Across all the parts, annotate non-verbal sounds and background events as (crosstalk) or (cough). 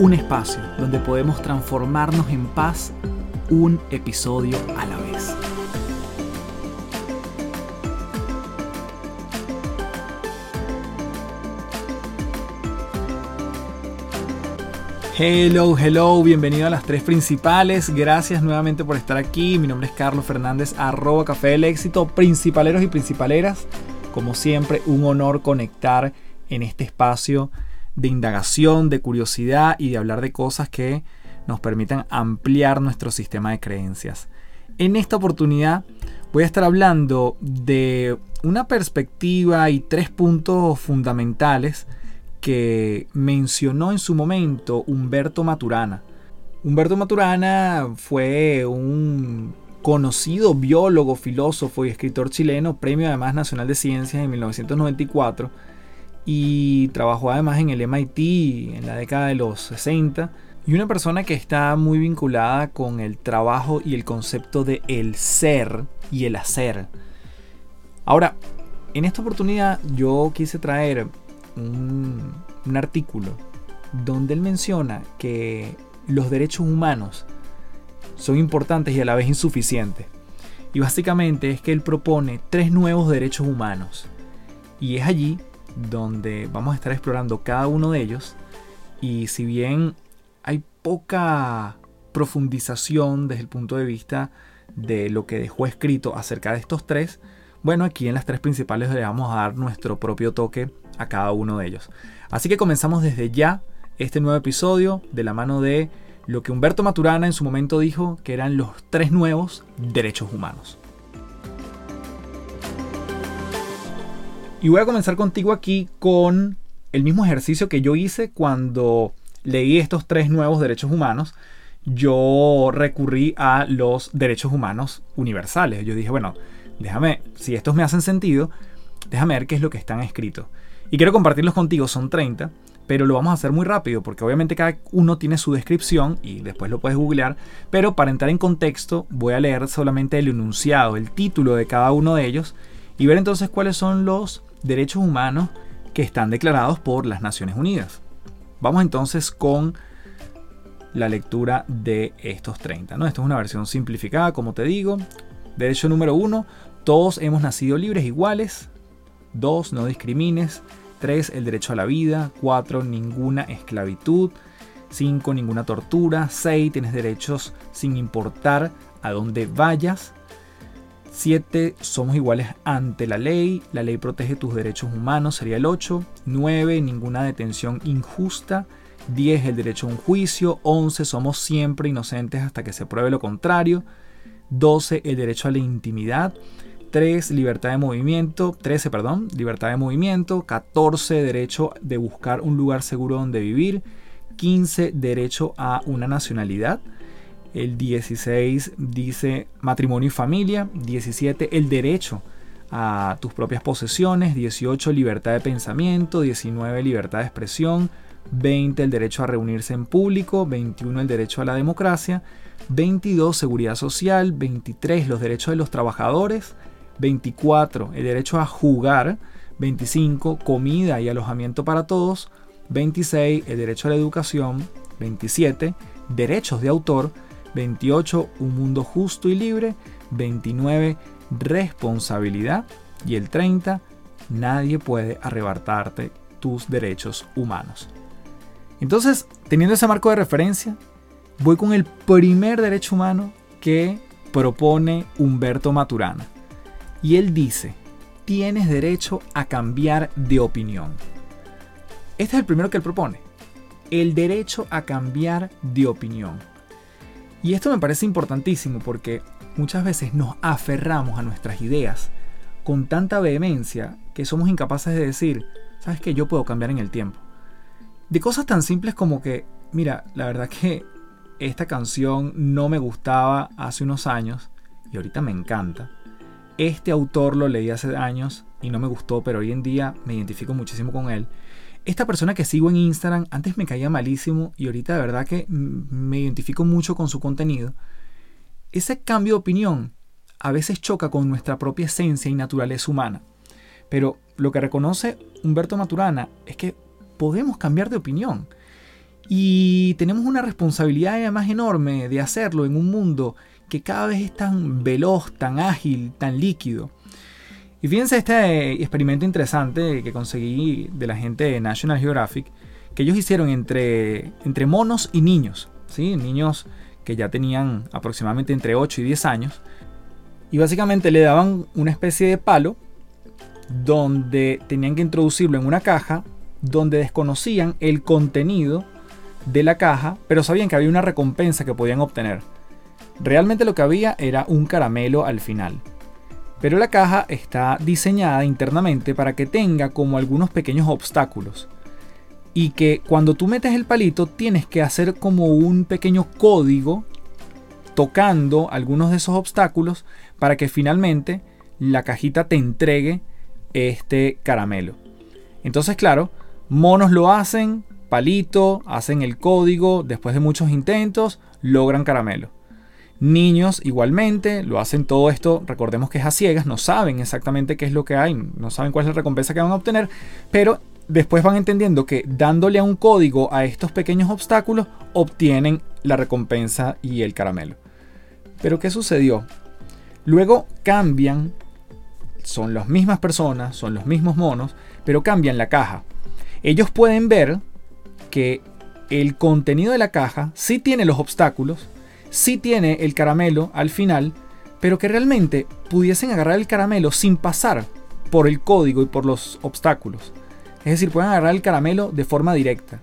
Un espacio donde podemos transformarnos en paz un episodio a la vez. Hello, hello, bienvenido a las tres principales. Gracias nuevamente por estar aquí. Mi nombre es Carlos Fernández, arroba Café del Éxito, principaleros y principaleras. Como siempre, un honor conectar en este espacio de indagación, de curiosidad y de hablar de cosas que nos permitan ampliar nuestro sistema de creencias. En esta oportunidad voy a estar hablando de una perspectiva y tres puntos fundamentales que mencionó en su momento Humberto Maturana. Humberto Maturana fue un conocido biólogo, filósofo y escritor chileno, premio además nacional de ciencias en 1994 y trabajó además en el MIT en la década de los 60 y una persona que está muy vinculada con el trabajo y el concepto de el ser y el hacer. Ahora, en esta oportunidad yo quise traer un, un artículo donde él menciona que los derechos humanos son importantes y a la vez insuficientes. Y básicamente es que él propone tres nuevos derechos humanos. Y es allí donde vamos a estar explorando cada uno de ellos. Y si bien hay poca profundización desde el punto de vista de lo que dejó escrito acerca de estos tres, bueno, aquí en las tres principales le vamos a dar nuestro propio toque a cada uno de ellos. Así que comenzamos desde ya este nuevo episodio de la mano de lo que Humberto Maturana en su momento dijo que eran los tres nuevos derechos humanos. Y voy a comenzar contigo aquí con el mismo ejercicio que yo hice cuando leí estos tres nuevos derechos humanos. Yo recurrí a los derechos humanos universales. Yo dije, bueno, déjame, si estos me hacen sentido, déjame ver qué es lo que están escritos. Y quiero compartirlos contigo, son 30, pero lo vamos a hacer muy rápido porque obviamente cada uno tiene su descripción y después lo puedes googlear, pero para entrar en contexto voy a leer solamente el enunciado, el título de cada uno de ellos y ver entonces cuáles son los derechos humanos que están declarados por las Naciones Unidas. Vamos entonces con la lectura de estos 30. ¿no? Esto es una versión simplificada, como te digo. Derecho número 1, todos hemos nacido libres iguales. 2, no discrimines. 3, el derecho a la vida. 4, ninguna esclavitud. 5, ninguna tortura. 6, tienes derechos sin importar a dónde vayas. 7. Somos iguales ante la ley. La ley protege tus derechos humanos, sería el 8. 9. Ninguna detención injusta. 10. El derecho a un juicio. 11. Somos siempre inocentes hasta que se pruebe lo contrario. 12. El derecho a la intimidad. 3. Libertad de movimiento. 13, perdón. Libertad de movimiento. 14. Derecho de buscar un lugar seguro donde vivir. 15. Derecho a una nacionalidad. El 16 dice matrimonio y familia. 17 el derecho a tus propias posesiones. 18 libertad de pensamiento. 19 libertad de expresión. 20 el derecho a reunirse en público. 21 el derecho a la democracia. 22 seguridad social. 23 los derechos de los trabajadores. 24 el derecho a jugar. 25 comida y alojamiento para todos. 26 el derecho a la educación. 27 derechos de autor. 28, un mundo justo y libre. 29, responsabilidad. Y el 30, nadie puede arrebatarte tus derechos humanos. Entonces, teniendo ese marco de referencia, voy con el primer derecho humano que propone Humberto Maturana. Y él dice, tienes derecho a cambiar de opinión. Este es el primero que él propone. El derecho a cambiar de opinión. Y esto me parece importantísimo porque muchas veces nos aferramos a nuestras ideas con tanta vehemencia que somos incapaces de decir, sabes que yo puedo cambiar en el tiempo. De cosas tan simples como que mira, la verdad que esta canción no me gustaba hace unos años y ahorita me encanta. Este autor lo leí hace años y no me gustó, pero hoy en día me identifico muchísimo con él. Esta persona que sigo en Instagram antes me caía malísimo y ahorita de verdad que me identifico mucho con su contenido. Ese cambio de opinión a veces choca con nuestra propia esencia y naturaleza humana. Pero lo que reconoce Humberto Maturana es que podemos cambiar de opinión. Y tenemos una responsabilidad además enorme de hacerlo en un mundo que cada vez es tan veloz, tan ágil, tan líquido. Y fíjense este experimento interesante que conseguí de la gente de National Geographic, que ellos hicieron entre, entre monos y niños, ¿sí? niños que ya tenían aproximadamente entre 8 y 10 años, y básicamente le daban una especie de palo donde tenían que introducirlo en una caja donde desconocían el contenido de la caja, pero sabían que había una recompensa que podían obtener. Realmente lo que había era un caramelo al final. Pero la caja está diseñada internamente para que tenga como algunos pequeños obstáculos. Y que cuando tú metes el palito tienes que hacer como un pequeño código tocando algunos de esos obstáculos para que finalmente la cajita te entregue este caramelo. Entonces, claro, monos lo hacen, palito, hacen el código, después de muchos intentos, logran caramelo. Niños igualmente lo hacen todo esto, recordemos que es a ciegas, no saben exactamente qué es lo que hay, no saben cuál es la recompensa que van a obtener, pero después van entendiendo que dándole a un código a estos pequeños obstáculos obtienen la recompensa y el caramelo. Pero ¿qué sucedió? Luego cambian, son las mismas personas, son los mismos monos, pero cambian la caja. Ellos pueden ver que el contenido de la caja sí tiene los obstáculos, sí tiene el caramelo al final, pero que realmente pudiesen agarrar el caramelo sin pasar por el código y por los obstáculos. Es decir, pueden agarrar el caramelo de forma directa.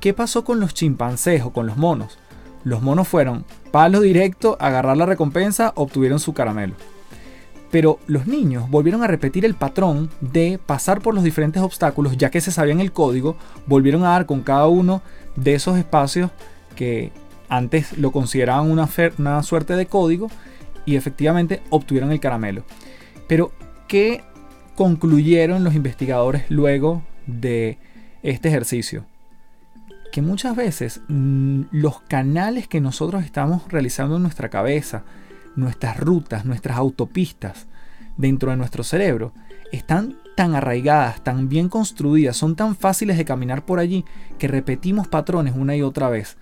¿Qué pasó con los chimpancés o con los monos? Los monos fueron palo directo, agarrar la recompensa, obtuvieron su caramelo. Pero los niños volvieron a repetir el patrón de pasar por los diferentes obstáculos, ya que se sabían el código, volvieron a dar con cada uno de esos espacios que antes lo consideraban una, suerte de código y efectivamente obtuvieron el caramelo. Pero, ¿qué concluyeron los investigadores luego de este ejercicio? Que muchas veces mm, los canales que nosotros estamos realizando en nuestra cabeza, nuestras rutas, nuestras autopistas dentro de nuestro cerebro, están tan arraigadas, tan bien construidas, son tan fáciles de caminar por allí que repetimos patrones una y otra vez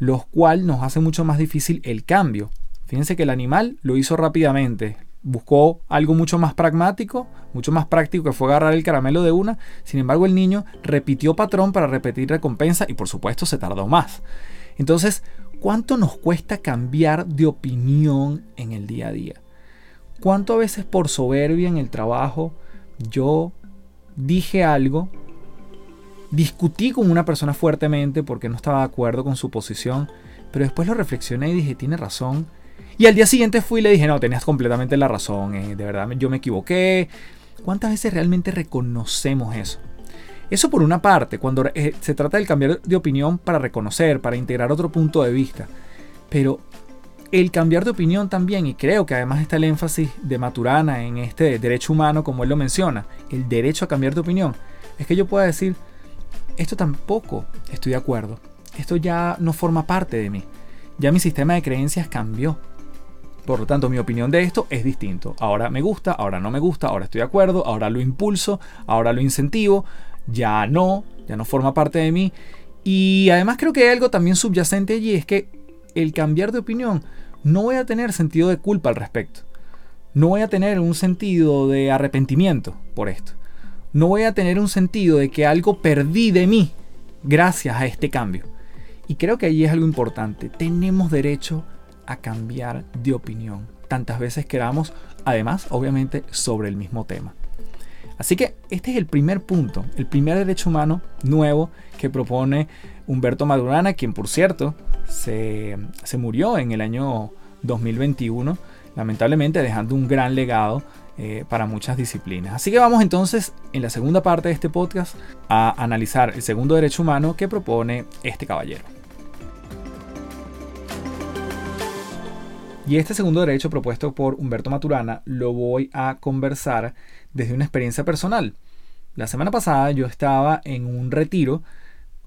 lo cual nos hace mucho más difícil el cambio. Fíjense que el animal lo hizo rápidamente, buscó algo mucho más pragmático, mucho más práctico que fue agarrar el caramelo de una, sin embargo el niño repitió patrón para repetir recompensa y por supuesto se tardó más. Entonces, ¿cuánto nos cuesta cambiar de opinión en el día a día? ¿Cuánto a veces por soberbia en el trabajo yo dije algo Discutí con una persona fuertemente porque no estaba de acuerdo con su posición, pero después lo reflexioné y dije, tiene razón. Y al día siguiente fui y le dije, no, tenías completamente la razón, eh, de verdad yo me equivoqué. ¿Cuántas veces realmente reconocemos eso? Eso por una parte, cuando eh, se trata de cambiar de opinión para reconocer, para integrar otro punto de vista. Pero el cambiar de opinión también, y creo que además está el énfasis de Maturana en este derecho humano, como él lo menciona, el derecho a cambiar de opinión, es que yo pueda decir, esto tampoco estoy de acuerdo. Esto ya no forma parte de mí. Ya mi sistema de creencias cambió. Por lo tanto, mi opinión de esto es distinto. Ahora me gusta, ahora no me gusta, ahora estoy de acuerdo, ahora lo impulso, ahora lo incentivo, ya no, ya no forma parte de mí. Y además creo que hay algo también subyacente allí, es que el cambiar de opinión no voy a tener sentido de culpa al respecto. No voy a tener un sentido de arrepentimiento por esto no voy a tener un sentido de que algo perdí de mí gracias a este cambio. Y creo que ahí es algo importante. Tenemos derecho a cambiar de opinión tantas veces queramos, además, obviamente, sobre el mismo tema. Así que este es el primer punto, el primer derecho humano nuevo que propone Humberto Madurana, quien por cierto se, se murió en el año 2021, lamentablemente dejando un gran legado eh, para muchas disciplinas. Así que vamos entonces en la segunda parte de este podcast a analizar el segundo derecho humano que propone este caballero. Y este segundo derecho propuesto por Humberto Maturana lo voy a conversar desde una experiencia personal. La semana pasada yo estaba en un retiro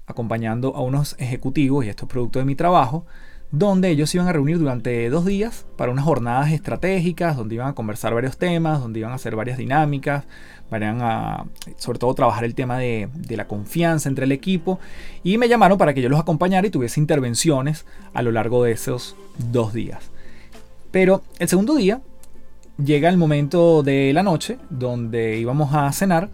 acompañando a unos ejecutivos, y esto es producto de mi trabajo, donde ellos se iban a reunir durante dos días para unas jornadas estratégicas, donde iban a conversar varios temas, donde iban a hacer varias dinámicas, van a sobre todo trabajar el tema de, la confianza entre el equipo, y me llamaron para que yo los acompañara y tuviese intervenciones a lo largo de esos dos días. Pero el segundo día llega el momento de la noche, donde íbamos a cenar,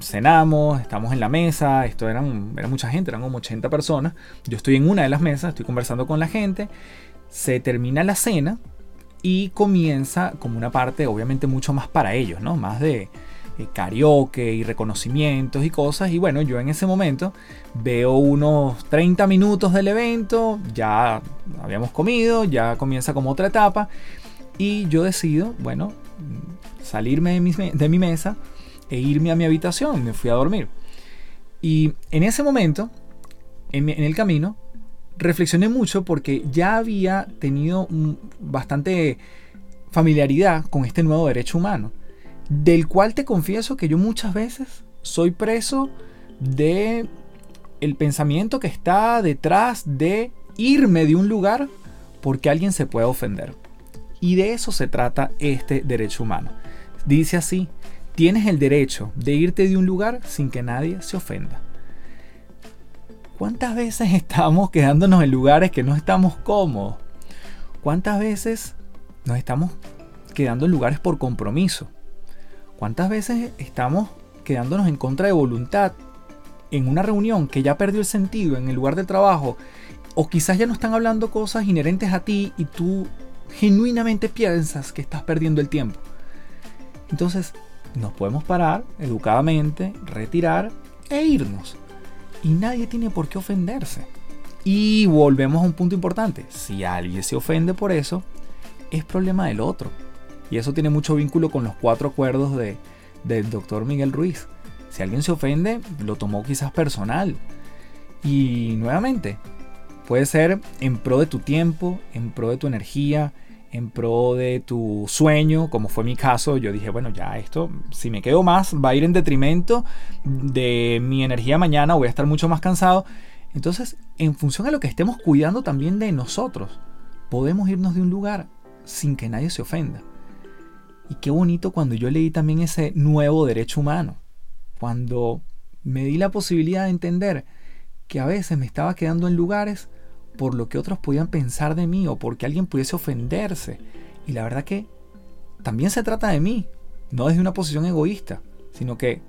cenamos, estamos en la mesa, esto eran, era mucha gente, eran como 80 personas, yo estoy en una de las mesas, estoy conversando con la gente, se termina la cena y comienza como una parte obviamente mucho más para ellos, ¿no? Más de eh, karaoke y reconocimientos y cosas. Y bueno, yo en ese momento veo unos 30 minutos del evento, ya habíamos comido, ya comienza como otra etapa. Y yo decido, bueno, salirme de mi, de mi mesa, e irme a mi habitación. Me fui a dormir. Y en ese momento, en, el camino, reflexioné mucho porque ya había tenido bastante familiaridad con este nuevo derecho humano, del cual te confieso que yo muchas veces soy preso de el pensamiento que está detrás de irme de un lugar porque alguien se puede ofender. Y de eso se trata este derecho humano. Dice así, Tienes el derecho de irte de un lugar sin que nadie se ofenda. ¿Cuántas veces (laughs) estamos quedándonos en lugares que no estamos cómodos? ¿Cuántas veces nos estamos quedando en lugares por compromiso? ¿Cuántas veces estamos quedándonos en contra de voluntad en una reunión que ya perdió el sentido en el lugar de trabajo? O quizás ya no están hablando cosas inherentes a ti y tú genuinamente piensas que estás perdiendo el tiempo. Entonces, nos podemos parar educadamente, retirar e irnos. Y nadie tiene por qué ofenderse. Y volvemos a un punto importante. Si alguien se ofende por eso, es problema del otro. Y eso tiene mucho vínculo con los cuatro acuerdos de, del doctor Miguel Ruiz. Si alguien se ofende, lo tomó quizás personal. Y nuevamente, puede ser en pro de tu tiempo, en pro de tu energía, en pro de tu sueño, como fue mi caso, yo dije, bueno, ya esto, si me quedo más, va a ir en detrimento de mi energía mañana, voy a estar mucho más cansado. Entonces, en función a lo que estemos cuidando también de nosotros, podemos irnos de un lugar sin que nadie se ofenda. Y qué bonito cuando yo leí también ese nuevo derecho humano, cuando me di la posibilidad de entender que a veces me estaba quedando en lugares por lo que otros podían pensar de mí o porque alguien pudiese ofenderse. Y la verdad que también se trata de mí, no desde una posición egoísta, sino que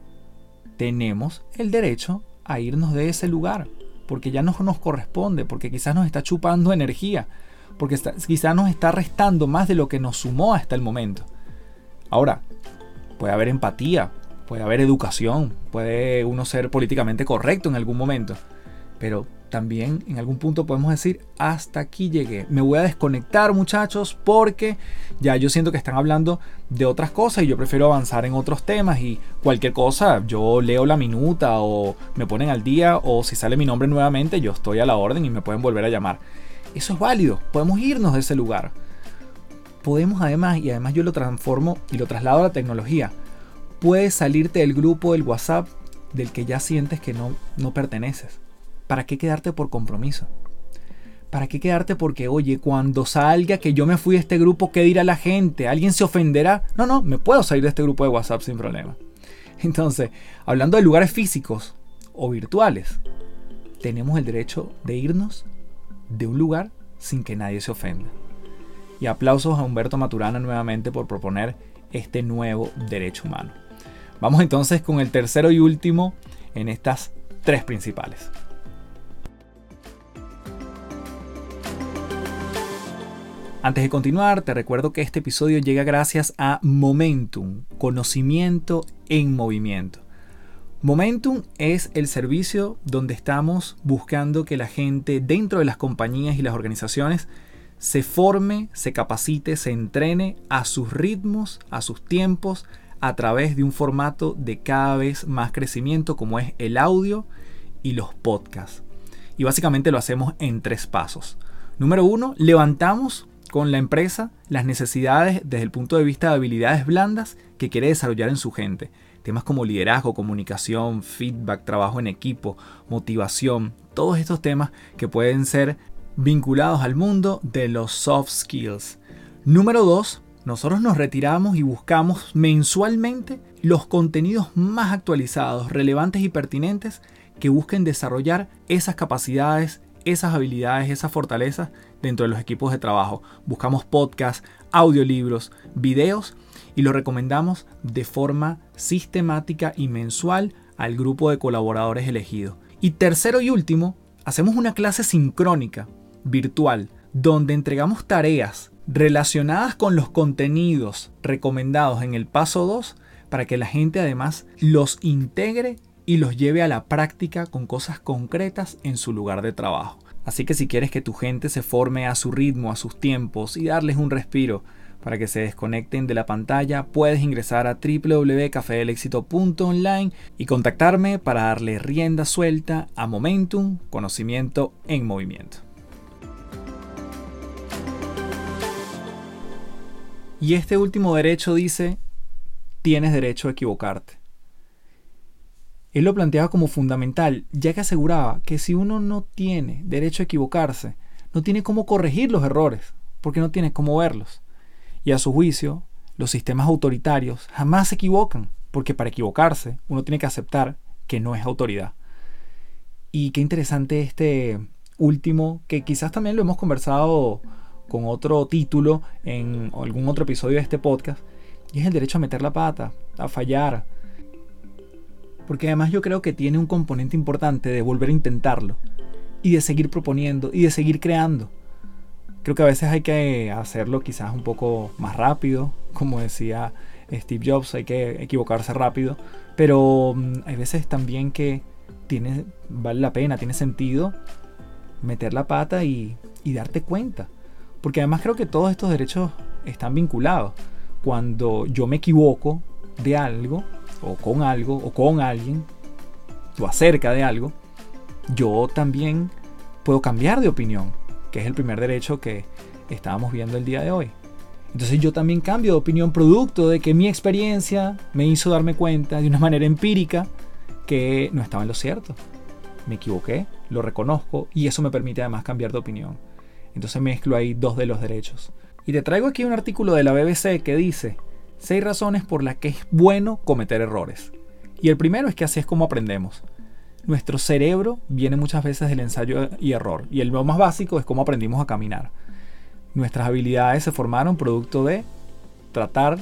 tenemos el derecho a irnos de ese lugar, porque ya no nos corresponde, porque quizás nos está chupando energía, porque quizás nos está restando más de lo que nos sumó hasta el momento. Ahora, puede haber empatía, puede haber educación, puede uno ser políticamente correcto en algún momento, pero también en algún punto podemos decir, hasta aquí llegué. Me voy a desconectar muchachos porque ya yo siento que están hablando de otras cosas y yo prefiero avanzar en otros temas y cualquier cosa, yo leo la minuta o me ponen al día o si sale mi nombre nuevamente, yo estoy a la orden y me pueden volver a llamar. Eso es válido, podemos irnos de ese lugar. Podemos además, y además yo lo transformo y lo traslado a la tecnología, puedes salirte del grupo del WhatsApp del que ya sientes que no, no perteneces ¿Para qué quedarte por compromiso? ¿Para qué quedarte porque, oye, cuando salga que yo me fui de este grupo, ¿qué dirá la gente? ¿Alguien se ofenderá? No, no, me puedo salir de este grupo de WhatsApp sin problema. (laughs) Entonces, hablando de lugares físicos o virtuales, tenemos el derecho de irnos de un lugar sin que nadie se ofenda. Y aplausos a Humberto Maturana nuevamente por proponer este nuevo derecho humano. Vamos entonces con el tercero y último en estas tres principales. Antes de continuar, te recuerdo que este episodio llega gracias a Momentum, conocimiento en movimiento. Momentum es el servicio donde estamos buscando que la gente dentro de las compañías y las organizaciones se forme, se capacite, se entrene a sus ritmos, a sus tiempos, a través de un formato de cada vez más crecimiento como es el audio y los podcasts. Y básicamente lo hacemos en tres pasos. Número uno, levantamos con la empresa las necesidades desde el punto de vista de habilidades blandas que quiere desarrollar en su gente. Temas como liderazgo, comunicación, feedback, trabajo en equipo, motivación, todos estos temas que pueden ser vinculados al mundo de los soft skills. Número 2. Nosotros nos retiramos y buscamos mensualmente los contenidos más actualizados, relevantes y pertinentes que busquen desarrollar esas capacidades, esas habilidades, esas fortalezas dentro de los equipos de trabajo. Buscamos podcasts, audiolibros, videos y lo recomendamos de forma sistemática y mensual al grupo de colaboradores elegidos. Y tercero y último, hacemos una clase sincrónica virtual donde entregamos tareas relacionadas con los contenidos recomendados en el paso 2 para que la gente además los integre y los lleve a la práctica con cosas concretas en su lugar de trabajo. Así que si quieres que tu gente se forme a su ritmo, a sus tiempos y darles un respiro para que se desconecten de la pantalla, puedes ingresar a www.cafedelexito.online y contactarme para darle rienda suelta a Momentum, conocimiento en movimiento. Y este último derecho dice, tienes derecho a equivocarte. Él lo planteaba como fundamental, ya que aseguraba que si uno no tiene derecho a equivocarse, no tiene cómo corregir los errores, porque no tiene cómo verlos. Y a su juicio, los sistemas autoritarios jamás se equivocan, porque para equivocarse uno tiene que aceptar que no es autoridad. Y qué interesante este último, que quizás también lo hemos conversado con otro título en algún otro episodio de este podcast, y es el derecho a meter la pata, a fallar, porque además yo creo que tiene un componente importante de volver a intentarlo y de seguir proponiendo y de seguir creando. Creo que a veces hay que hacerlo quizás un poco más rápido, como decía Steve Jobs, hay que equivocarse rápido, pero mm, hay veces también que vale la pena, tiene sentido meter la pata y darte cuenta. Porque además creo que todos estos derechos están vinculados. Cuando yo me equivoco de algo, o con algo, o con alguien, o acerca de algo, yo también puedo cambiar de opinión, que es el primer derecho que estábamos viendo el día de hoy. Entonces yo también cambio de opinión producto de que mi experiencia me hizo darme cuenta de una manera empírica que no estaba en lo cierto. Me equivoqué, lo reconozco y eso me permite además cambiar de opinión. Entonces mezclo ahí dos de los derechos. Y te traigo aquí un artículo de la BBC que dice, Seis razones por las que es bueno cometer errores. Y el primero es que así es como aprendemos. Nuestro cerebro viene muchas veces del ensayo y error. Y el más básico es cómo aprendimos a caminar. Nuestras habilidades se formaron producto de tratar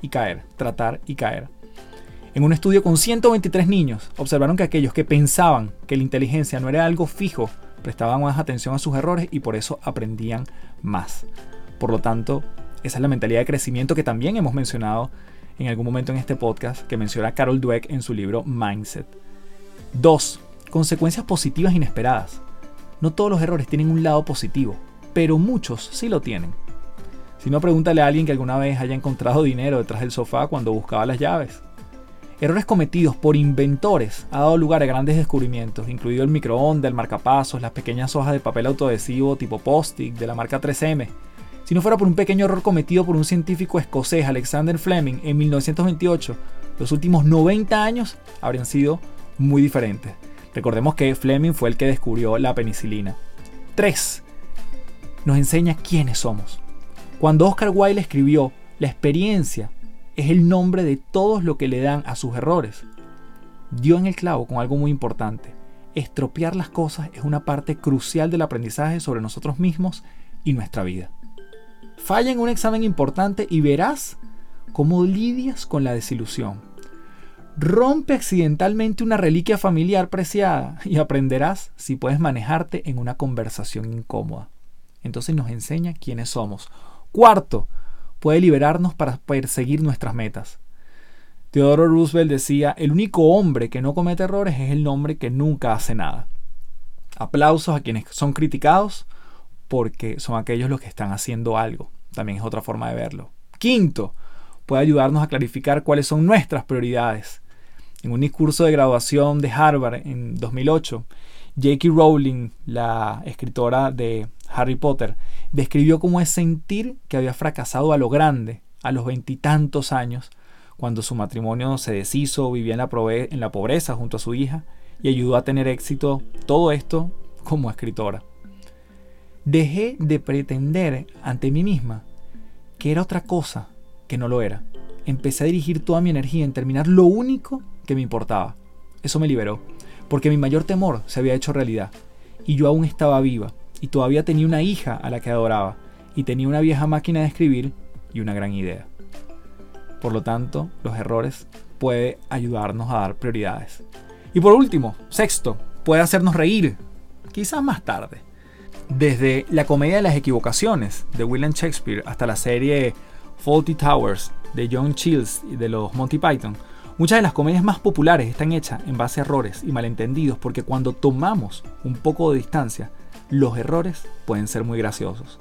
y caer, tratar y caer. En un estudio con 123 niños, observaron que aquellos que pensaban que la inteligencia no era algo fijo, prestaban más atención a sus errores y por eso aprendían más. Por lo tanto, esa es la mentalidad de crecimiento que también hemos mencionado en algún momento en este podcast, que menciona Carol Dweck en su libro Mindset. 2. Consecuencias positivas inesperadas. No todos los errores tienen un lado positivo, pero muchos sí lo tienen. Si no, pregúntale a alguien que alguna vez haya encontrado dinero detrás del sofá cuando buscaba las llaves. Errores cometidos por inventores ha dado lugar a grandes descubrimientos, incluido el microondas, el marcapasos, las pequeñas hojas de papel autoadhesivo tipo post-it de la marca 3M, si no fuera por un pequeño error cometido por un científico escocés, Alexander Fleming, en 1928, los últimos 90 años habrían sido muy diferentes. Recordemos que Fleming fue el que descubrió la penicilina. 3. Nos enseña quiénes somos. Cuando Oscar Wilde escribió La experiencia es el nombre de todos lo que le dan a sus errores, dio en el clavo con algo muy importante. Estropear las cosas es una parte crucial del aprendizaje sobre nosotros mismos y nuestra vida. Falla en un examen importante y verás cómo lidias con la desilusión. Rompe accidentalmente una reliquia familiar preciada (laughs) y aprenderás si puedes manejarte en una conversación incómoda. Entonces nos enseña quiénes somos. Cuarto, puede liberarnos para perseguir nuestras metas. Theodore Roosevelt decía, el único hombre que no comete errores es el hombre que nunca hace nada. Aplausos a quienes son criticados porque son aquellos los que están haciendo algo. También es otra forma de verlo. Quinto, puede ayudarnos a clarificar cuáles son nuestras prioridades. En un discurso de graduación de Harvard en 2008, J.K. Rowling, la escritora de Harry Potter, describió cómo es sentir que había fracasado a lo grande a los veintitantos años, cuando su matrimonio se deshizo, vivía en la, en la pobreza junto a su hija y ayudó a tener éxito todo esto como escritora. Dejé de pretender ante mí misma que era otra cosa que no lo era. Empecé a dirigir toda mi energía en terminar lo único que me importaba. Eso me liberó, porque mi mayor temor se había hecho realidad, y yo aún estaba viva, y todavía tenía una hija a la que adoraba, y tenía una vieja máquina de escribir y una gran idea. Por lo tanto, los errores pueden ayudarnos a dar prioridades. Y por último, sexto, puede hacernos reír, quizás más tarde. Desde la comedia de las equivocaciones de William Shakespeare hasta la serie Faulty Towers de John Chills y de los Monty Python, muchas de las comedias más populares están hechas en base a errores y malentendidos porque cuando tomamos un poco de distancia, los errores pueden ser muy graciosos.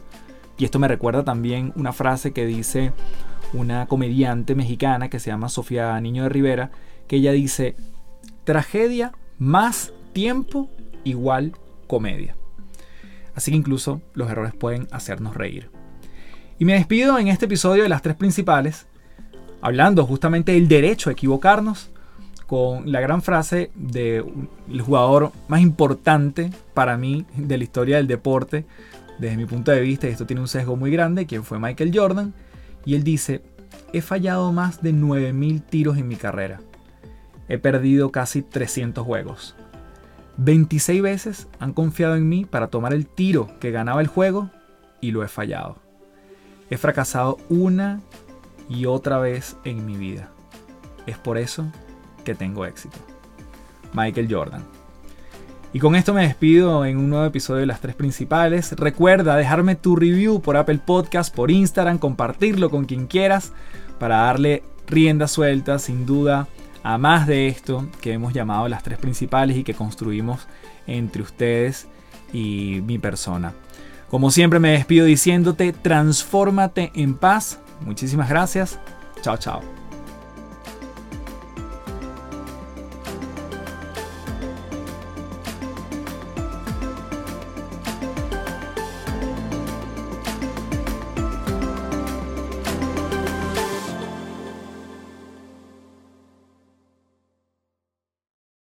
Y esto me recuerda también una frase que dice una comediante mexicana que se llama Sofía Niño de Rivera, que ella dice, tragedia más tiempo igual comedia. Así que incluso los errores pueden hacernos reír. Y me despido en este episodio de las tres principales, hablando justamente del derecho a equivocarnos, con la gran frase del jugador más importante para mí de la historia del deporte, desde mi punto de vista, y esto tiene un sesgo muy grande, quien fue Michael Jordan, y él dice, he fallado más de 9.000 tiros en mi carrera. He perdido casi 300 juegos. 26 veces han confiado en mí para tomar el tiro que ganaba el juego y lo he fallado. He fracasado una y otra vez en mi vida. Es por eso que tengo éxito. Michael Jordan. Y con esto me despido en un nuevo episodio de las tres principales. Recuerda dejarme tu review por Apple Podcast, por Instagram, compartirlo con quien quieras para darle rienda suelta, sin duda, a más de esto que hemos llamado las tres principales y que construimos entre ustedes y mi persona. Como siempre me despido diciéndote, transfórmate en paz. Muchísimas gracias. Chao, chao.